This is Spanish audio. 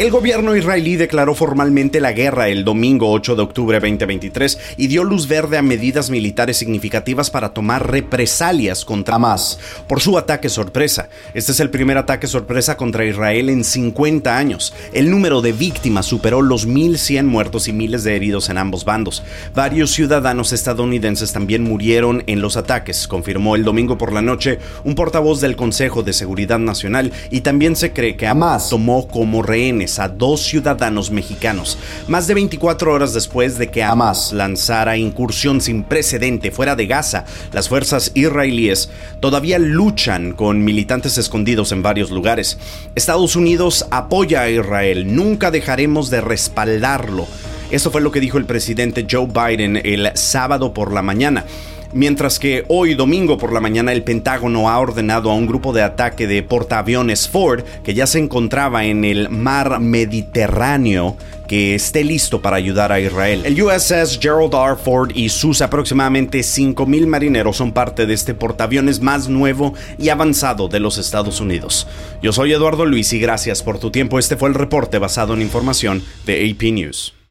El gobierno israelí declaró formalmente la guerra el domingo 8 de octubre 2023 y dio luz verde a medidas militares significativas para tomar represalias contra Hamas por su ataque sorpresa. Este es el primer ataque sorpresa contra Israel en 50 años. El número de víctimas superó los 1.100 muertos y miles de heridos en ambos bandos. Varios ciudadanos estadounidenses también murieron en los ataques, confirmó el domingo por la noche un portavoz del Consejo de Seguridad Nacional y también se cree que Hamas tomó como rehenes a dos ciudadanos mexicanos, más de 24 horas después de que Hamas lanzara incursión sin precedente fuera de Gaza. Las fuerzas israelíes todavía luchan con militantes escondidos en varios lugares. Estados Unidos apoya a Israel, nunca dejaremos de respaldarlo. Eso fue lo que dijo el presidente Joe Biden el sábado por la mañana. Mientras que hoy domingo por la mañana el Pentágono ha ordenado a un grupo de ataque de portaaviones Ford que ya se encontraba en el mar Mediterráneo que esté listo para ayudar a Israel. El USS Gerald R. Ford y sus aproximadamente 5.000 marineros son parte de este portaaviones más nuevo y avanzado de los Estados Unidos. Yo soy Eduardo Luis y gracias por tu tiempo. Este fue el reporte basado en información de AP News.